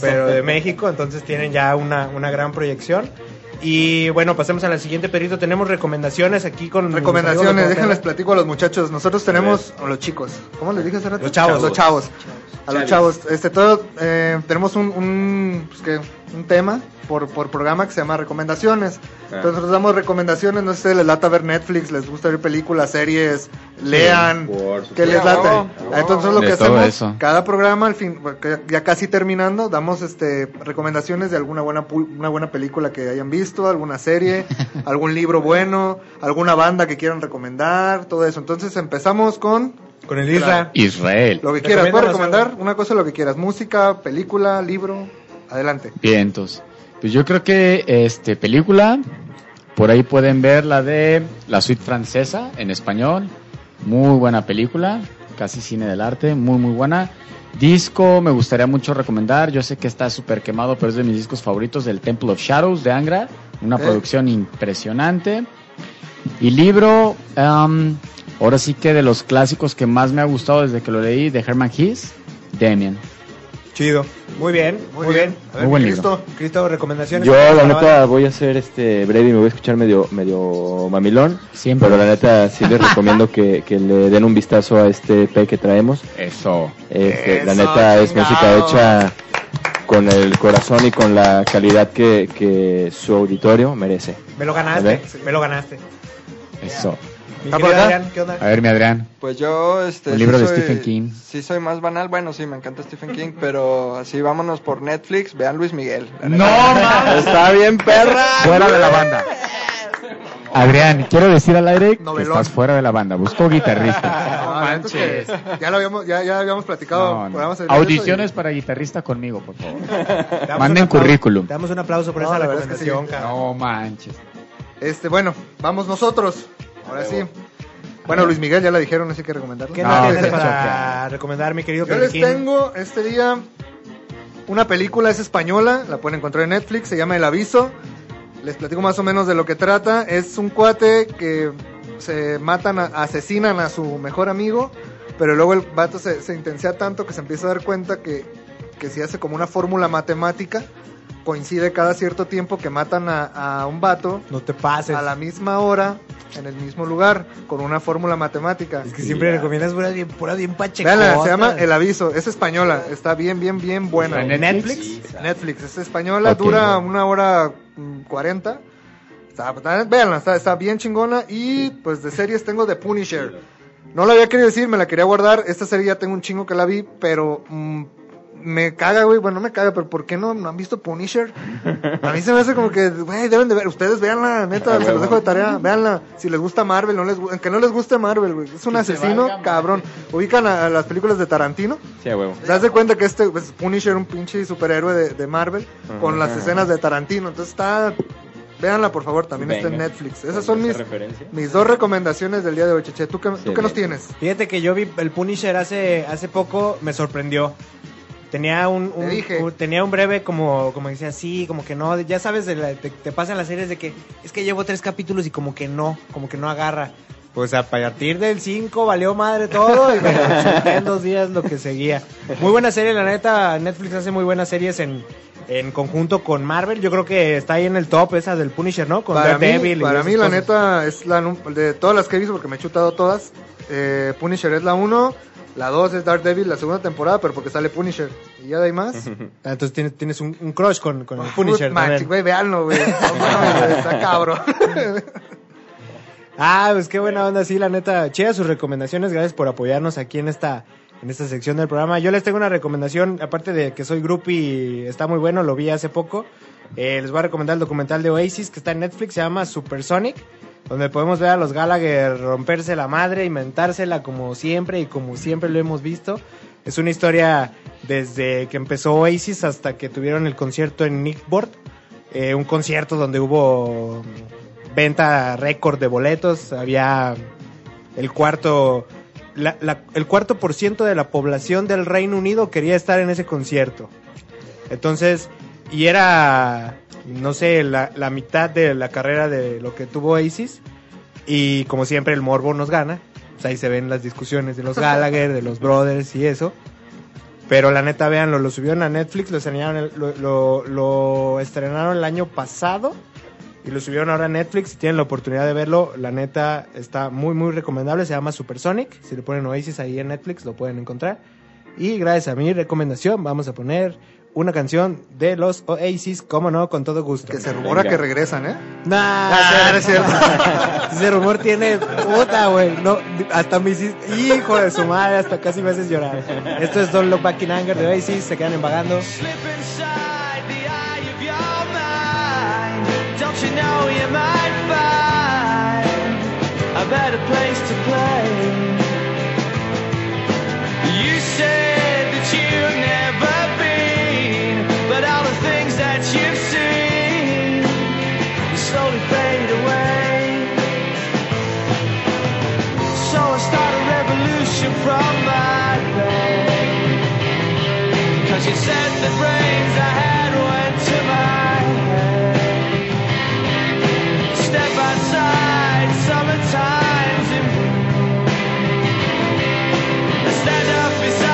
pero de México, entonces tienen ya una, una gran proyección. Y bueno, pasemos a la siguiente perito. Tenemos recomendaciones aquí con. los Recomendaciones, déjenles platico a los muchachos. Nosotros tenemos, o los chicos, ¿cómo les dije hace rato? Los chavos. Los chavos. A los chavos. Este, todo, eh, tenemos un, un, pues, ¿qué? un tema por, por programa que se llama recomendaciones. Ah. Entonces nosotros damos recomendaciones, no sé, les lata ver Netflix, les gusta ver películas, series, lean, por ¿qué supuesto. les late? Oh, Ah, Entonces lo De que hacemos, eso. cada programa, al fin, que ya casi terminando, damos este recomendaciones de alguna buena pu- una buena película que hayan visto, alguna serie, algún libro bueno, alguna banda que quieran recomendar, todo eso. Entonces empezamos con Con el Isra. Israel. lo que quieras, puedes recomendar algo. una cosa lo que quieras, música, película, libro, adelante. Vientos. Pues yo creo que este película, por ahí pueden ver la de La Suite Francesa en español. Muy buena película, casi cine del arte, muy muy buena. Disco me gustaría mucho recomendar, yo sé que está súper quemado, pero es de mis discos favoritos del Temple of Shadows de Angra, una producción impresionante. Y libro, am, ahora sí que de los clásicos que más me ha gustado desde que lo leí, de Herman Hesse, Damien. Chido. Muy bien, muy, bien. A Muy buen libro. Cristo, Cristo, recomendaciones. Yo, la banda. neta, voy a ser este breve y me voy a escuchar medio, medio mamilón. Siempre. Pero la neta, sí les recomiendo que, que le den un vistazo a este EP que traemos. Eso. Este, la neta es música hecha con el corazón y con la calidad que, que su auditorio merece. Me lo ganaste, me lo ganaste. Eso. A ver, mi Adrián. Pues yo, este. Un libro de soy- Stephen King. Sí, soy más banal. Bueno, sí, me encanta Stephen King, pero así vámonos por Netflix. Vean Luis Miguel. No, mames. Está bien, perra. Fuera de la banda. Adrián, quiero decir al aire que Novelón. estás fuera de la banda. Busco guitarrista. No, es que ya lo habíamos, ya, ya habíamos platicado. No, no. Audiciones y- para guitarrista conmigo, por favor. Manden currículum. Damos un aplauso por No, esa es que recomendación, sí. cabrón. No manches. Este, bueno, vamos nosotros. Ahora sí. Bueno, Luis Miguel ya la dijeron, así que recomendarlo. ¿Qué No, tienes se para recomendar, mi querido Yo les tengo este día una película, es española, la pueden encontrar en Netflix, se llama El Aviso. Les platico más o menos de lo que trata. Es un cuate que se matan, a- asesinan a su mejor amigo, pero luego el vato se, se intensia tanto que se empieza a dar cuenta que, que si hace como una fórmula matemática, coincide cada cierto tiempo que matan a, a un vato No te pases. a la misma hora, en el mismo lugar, con una fórmula matemática. Es que siempre recomiendas puras bien, puras bien. Veanla, se llama El Aviso, es española, está bien, bien, bien buena. ¿Está en Netflix? Netflix, es española, dura una hora cuarenta. Está, está- véanla, está, está bien chingona. Y pues de series tengo The Punisher. No lo había querido decir, me la quería guardar. Esta serie ya tengo un chingo que la vi, pero mm, me caga, güey. Bueno, no me caga, pero ¿por qué no, no han visto Punisher? A mí se me hace como que, güey, deben de ver. Ustedes veanla, neta, se los dejo de tarea. Veanla. Si les gusta Marvel, no les, aunque no les guste Marvel, güey. Es un Que se asesino, valga cabrón. Ubican a, a las películas de Tarantino. Sí, a huevo. De cuenta que este pues, Punisher, un pinche superhéroe de, de Marvel, con las escenas de Tarantino. Entonces está. Véanla, por favor, también está en Venga. Netflix. Esas son ¿Esa mis, referencia? mis dos recomendaciones del día de hoy, Cheche. ¿Tú qué, ¿tú qué nos tienes? Fíjate que yo vi el Punisher hace, hace poco, me sorprendió. Tenía un, un- dije. un- tenía un breve como como decía sí, como que no, ya sabes de la- te, te pasan las series de que es que llevo tres capítulos y como que no, como que no agarra. Pues a partir del 5 valió madre todo y chuté en dos días lo que seguía. Muy buena serie, la neta, Netflix hace muy buenas series en, en conjunto con Marvel. Yo creo que está ahí en el top esa del Punisher, ¿no? Con Para mí, Daredevil y para mí la cosas. neta, es la de todas las que he visto, porque me he chutado todas. eh, Punisher es la 1, la 2 es Daredevil, la segunda temporada, pero porque sale Punisher. Y ya de ahí más. Ah, Entonces tienes, tienes un, un crush con, con el Punisher. también. güey, véanlo, güey. No mames, güey, está cabrón. Ah, pues qué buena onda, sí, la neta. Chida sus recomendaciones, gracias por apoyarnos aquí en esta, en esta sección del programa. Yo les tengo una recomendación, aparte de que soy groupie, está muy bueno, lo vi hace poco. Eh, les voy a recomendar el documental de Oasis que está en Netflix, se llama Supersonic, donde podemos ver a los Gallagher romperse la madre, inventársela como siempre y como siempre lo hemos visto. Es una historia desde que empezó Oasis hasta que tuvieron el concierto en Nickboard. Eh, un concierto donde hubo venta récord de boletos, había el cuarto, la- la- el cuarto por ciento de la población del Reino Unido quería estar en ese concierto. Entonces, y era, no sé, la, la, mitad de la carrera de lo que tuvo Isis. Y como siempre, el morbo nos gana. Pues ahí se ven las discusiones de los Gallagher, de los Brothers y eso. Pero la neta, véanlo, lo subieron a Netflix, lo estrenaron, lo estrenaron el año pasado y lo subieron ahora a Netflix. Si tienen la oportunidad de verlo, la neta está muy, muy recomendable. Se llama Supersonic. Si le ponen Oasis ahí en Netflix, lo pueden encontrar. Y gracias a mi recomendación, vamos a poner una canción de los Oasis, como no, con todo gusto. Que se rumora que regresan, ¿eh? Nah, ah, no. Ese rumor tiene puta, güey. No, hasta me hiciste, hijo de su madre, hasta casi me haces llorar. Esto es Don't Look Back in Anger de Oasis, se quedan embagando. you know you might find a better place to play. You say. so I start a revolution from my you said the brains I had went to my head. Step outside, summertime's in. Stand up beside.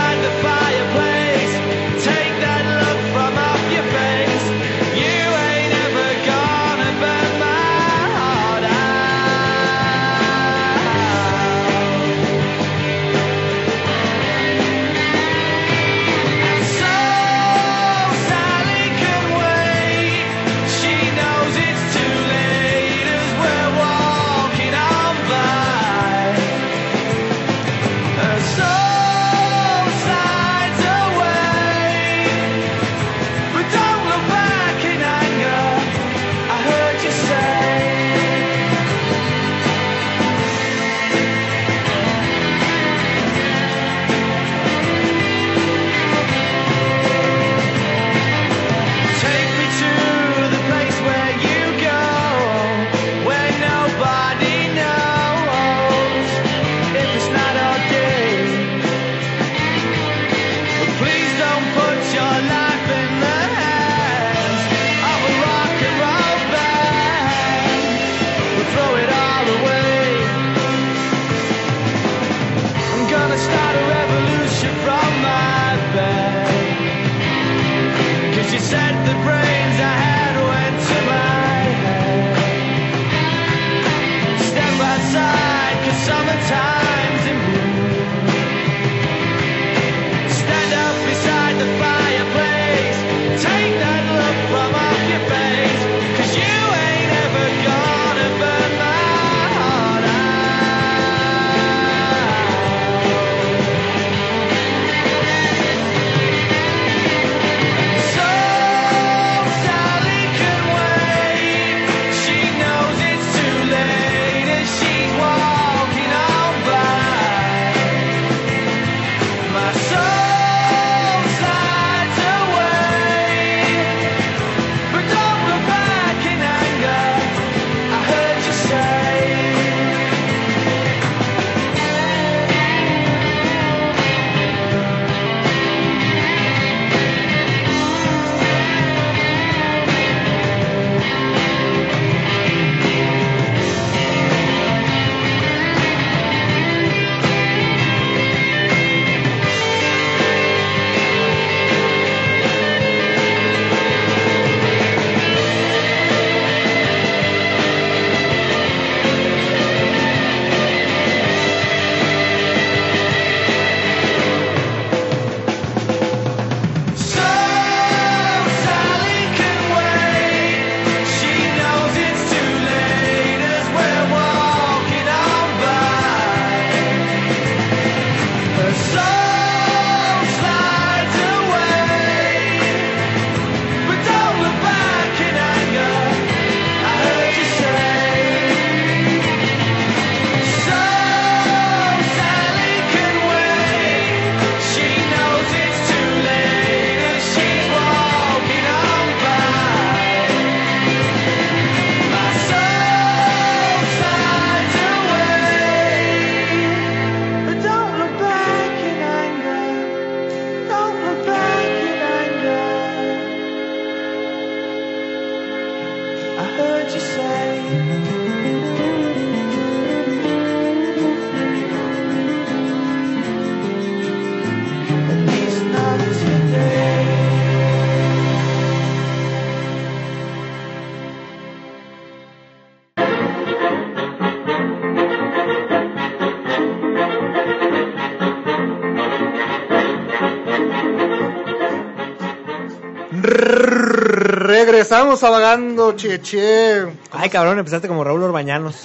Vagando, cheche. Ay, cabrón, empezaste como Raúl Orbañanos.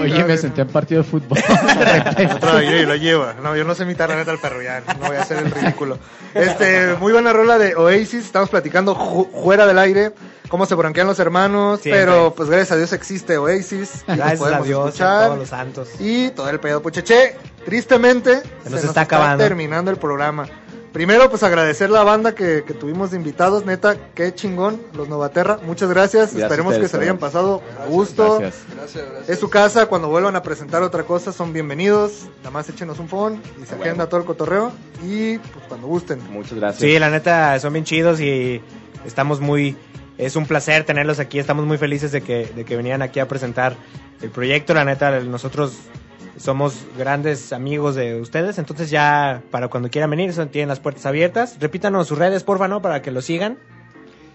Oye, me senté en partido de fútbol. Otra vez, lo lleva. No, yo no sé imitar la neta al perro, ya no voy a hacer el ridículo. Este, muy buena rola de Oasis, estamos platicando ju- fuera del aire cómo se bronquean los hermanos, Siempre. pero pues gracias a Dios existe Oasis. Gracias a podemos Dios, a escuchar. todos los santos. Y todo el pedo, pucheche. Tristemente, Se nos está acabando. terminando el programa. Primero, pues agradecer la banda que, que tuvimos de invitados, neta, qué chingón, los Novaterra. Muchas gracias, Gracias esperemos que se hayan pasado a gusto. Gracias. Gracias, gracias. Es su casa, cuando vuelvan a presentar otra cosa son bienvenidos. Nada más échenos un phone y se agenda todo el cotorreo. Y pues cuando gusten. Muchas gracias. Sí, la neta, son bien chidos y estamos muy... Es un placer tenerlos aquí, estamos muy felices de que, de que venían aquí a presentar el proyecto. La neta, nosotros somos grandes amigos de ustedes, entonces ya para cuando quieran venir son, tienen las puertas abiertas. Repítanos sus redes, porfa, ¿no? Para que lo sigan.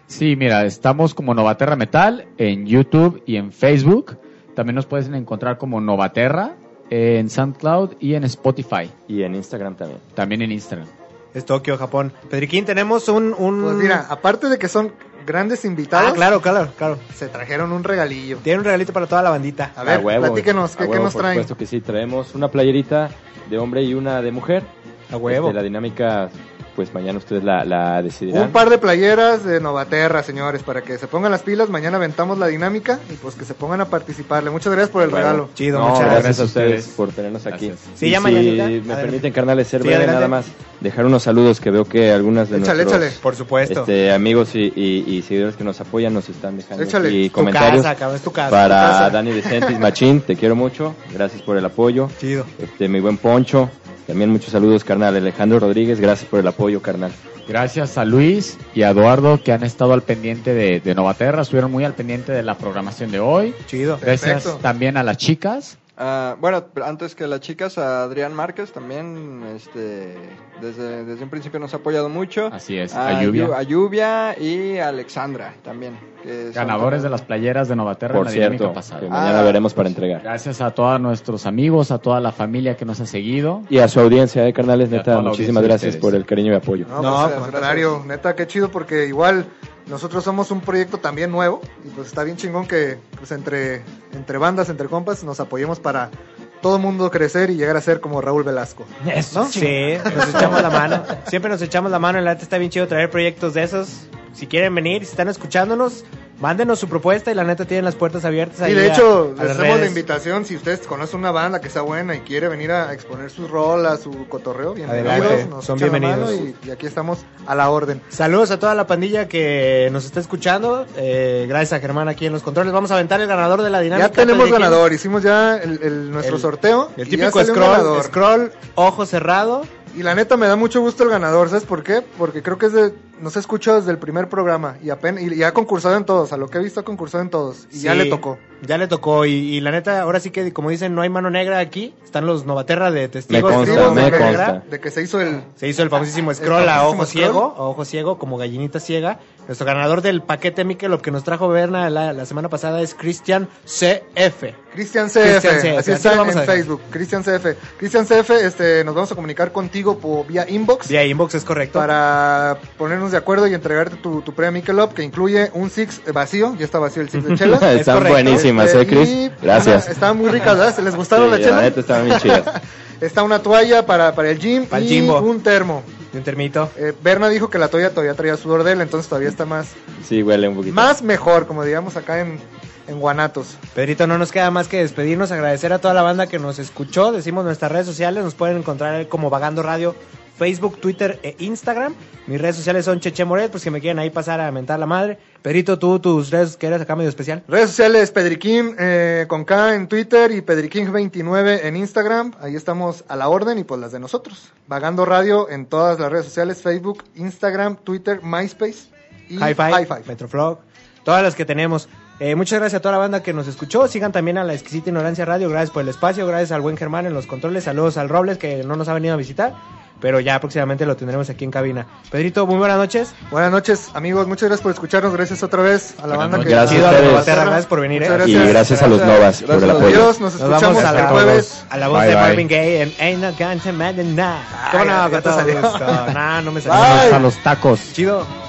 Sí, mira, estamos como Novaterra Metal en YouTube y en Facebook. También nos puedes encontrar como Novaterra en SoundCloud y en Spotify. Y en Instagram también. También en Instagram. Es Tokio, Japón. Pedriquín, tenemos un... un... Pues mira, aparte de que son grandes invitados, Ah, claro, claro, claro. se trajeron un regalillo. Tiene un regalito para toda la bandita. A ver, A huevo, platíquenos, a ¿qué, qué huevo, nos por traen? supuesto que sí, traemos una playerita de hombre y una de mujer. A huevo. Este, la dinámica, pues mañana ustedes la, la decidirán. Un par de playeras de Novaterra, señores, para que se pongan las pilas. Mañana aventamos la dinámica y pues que se pongan a participarle. Muchas gracias por el Bueno, regalo. Chido, No, muchas gracias, gracias. a ustedes por tenernos aquí. Gracias. Sí, Y ya si mañanita. me Adelante. permiten, carnales, ser Sí, breve adelante. nada más. Dejar unos saludos que veo que algunas de Échale, nuestros échale. Por supuesto. este, amigos y, y- y seguidores que nos apoyan nos están dejando Échale. aquí tu comentarios. casa, cabrón, es tu casa. Para tu casa. Dani Decentis Machín, te quiero mucho. Gracias por el apoyo. Chido. Este, mi buen Poncho. También muchos saludos, carnal. Alejandro Rodríguez, gracias por el apoyo, carnal. Gracias a Luis y a Eduardo que han estado al pendiente de, de Novaterra, estuvieron muy al pendiente de la programación de hoy. Chido. Gracias Perfecto. también a las chicas. Ah, bueno, antes que las chicas, a Adrián Márquez también, este, desde, desde un principio nos ha apoyado mucho. Así es, a, a Lluvia. A Lluvia y a Alexandra también. que Ganadores de las playeras de Novaterra en Por la dinámica cierto, pasada. que mañana Ah, veremos para entregar. Gracias a todos nuestros amigos, a toda la familia que nos ha seguido. Y a su audiencia, eh, carnales, neta, la muchísimas de gracias ustedes. por el cariño y apoyo. No, No, pues, al gracias. contrario, neta, qué chido porque igual nosotros somos un proyecto también nuevo y pues está bien chingón que pues entre, entre bandas, entre compas, nos apoyemos para todo mundo crecer y llegar a ser como Raúl Velasco. ¿No? Sí, nos echamos la mano. Siempre nos echamos la mano. En la neta está bien chido traer proyectos de esos. Si quieren venir, si están escuchándonos, mándenos su propuesta y la neta tienen las puertas abiertas. Y ahí de a- hecho, a les hacemos la invitación, si ustedes conocen una banda que sea buena y quiere venir a exponer sus rolas, su cotorreo, bienvenidos, nos son bienvenidos. Y, y aquí estamos a la orden. Saludos a toda la pandilla que nos está escuchando. Eh, gracias a Germán aquí en los controles. Vamos a aventar el ganador de la dinámica. Ya tenemos ganador, hicimos ya el, el- nuestro El- sorteo. El y típico scroll, ganador. scroll, ojo cerrado. Y la neta me da mucho gusto el ganador, ¿sabes por qué? Porque creo que es de, nos escucha desde el primer programa y apenas y, y ha concursado en todos, a lo que he visto ha concursado en todos y ya le tocó. Ya le tocó. Y, y la neta, ahora sí que, como dicen, no hay mano negra aquí. Están los Novaterra de testigos. Me consta, testigos de consta. que se hizo el Se hizo el famosísimo El scroll a ojo scroll. ciego, a ojo ciego, como gallinita ciega. Nuestro ganador del paquete Miquel, que nos trajo Berna la, la semana pasada es Christian CF. Cristian CF, Cristian CF, así así está lo en, vamos a dejar. Facebook, Cristian CF. Cristian CF, este, nos vamos a comunicar contigo por vía inbox Vía inbox es correcto. para ponernos de acuerdo y entregarte tu, tu premio Michelob que incluye un six vacío, ya está vacío el six de chela. Es Están buenísimas, Este, ¿eh, Chris? y, Gracias. ajá, estaban muy ricas, ¿verdad? ¿Se les gustaron Sí, la chela? la neta estaban bien chidas. Está una toalla para, para el gym Para el y un termo. De un termito. Eh, Berna dijo que la toalla todavía traía sudor de él, entonces todavía está más, Sí, huele un poquito. más mejor, como digamos acá en, en Guanatos. Pedrito, no nos queda más que despedirnos, agradecer a toda la banda que nos escuchó. Decimos nuestras redes sociales, nos pueden encontrar como Vagando Radio, Facebook, Twitter e Instagram. Mis redes sociales son Cheche Moret, pues que me quieren ahí pasar a mentar la madre. Pedrito, tú, tus redes que eres acá medio especial. Redes sociales, Pedriquín eh, con K en Twitter y Pedriquín29 en Instagram. Ahí estamos a la orden y pues las de nosotros. Vagando Radio en todas las redes sociales, Facebook, Instagram, Twitter, MySpace y Hi-Fi, Hi-Fi. Metroflog, todas las que tenemos. Eh, muchas gracias a toda la banda que nos escuchó. Sigan también a la exquisita ignorancia radio. Gracias por el espacio. Gracias al buen Germán en los controles. Saludos al Robles que no nos ha venido a visitar. Pero ya próximamente lo tendremos aquí en cabina. Pedrito, muy buenas noches. Buenas noches, amigos. Muchas gracias por escucharnos. Gracias otra vez a la banda que Gracias a. Novaterra, gracias por venir. Eh. Y gracias. gracias a los Novas por el apoyo. Adiós, nos Nos escuchamos vamos a el la, jueves. a la voz Bye, de bye. Marvin Gaye en Ain't No to Mad Enough. ¿Cómo Ay, no? No, no me salió. Bye. A los tacos. Chido.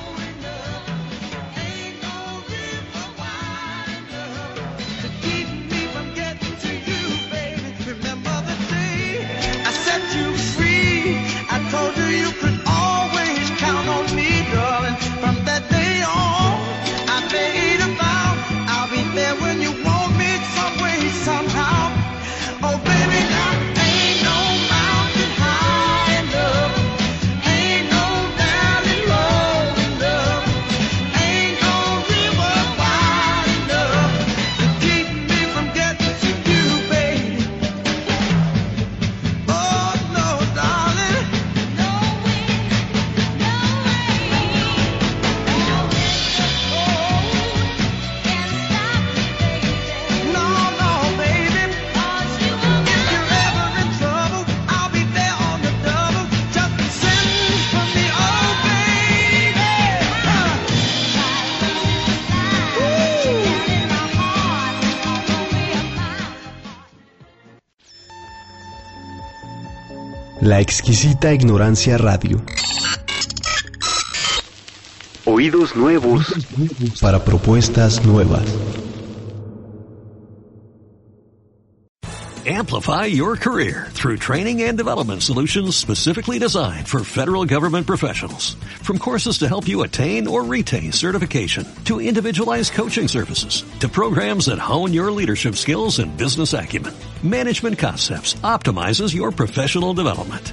Exquisita ignorancia radio. Oídos nuevos Para propuestas nuevas. Amplify your career through training and development solutions specifically designed for federal government professionals. From courses to help you attain or retain certification, to individualized coaching services, to programs that hone your leadership skills and business acumen, Management Concepts optimizes your professional development.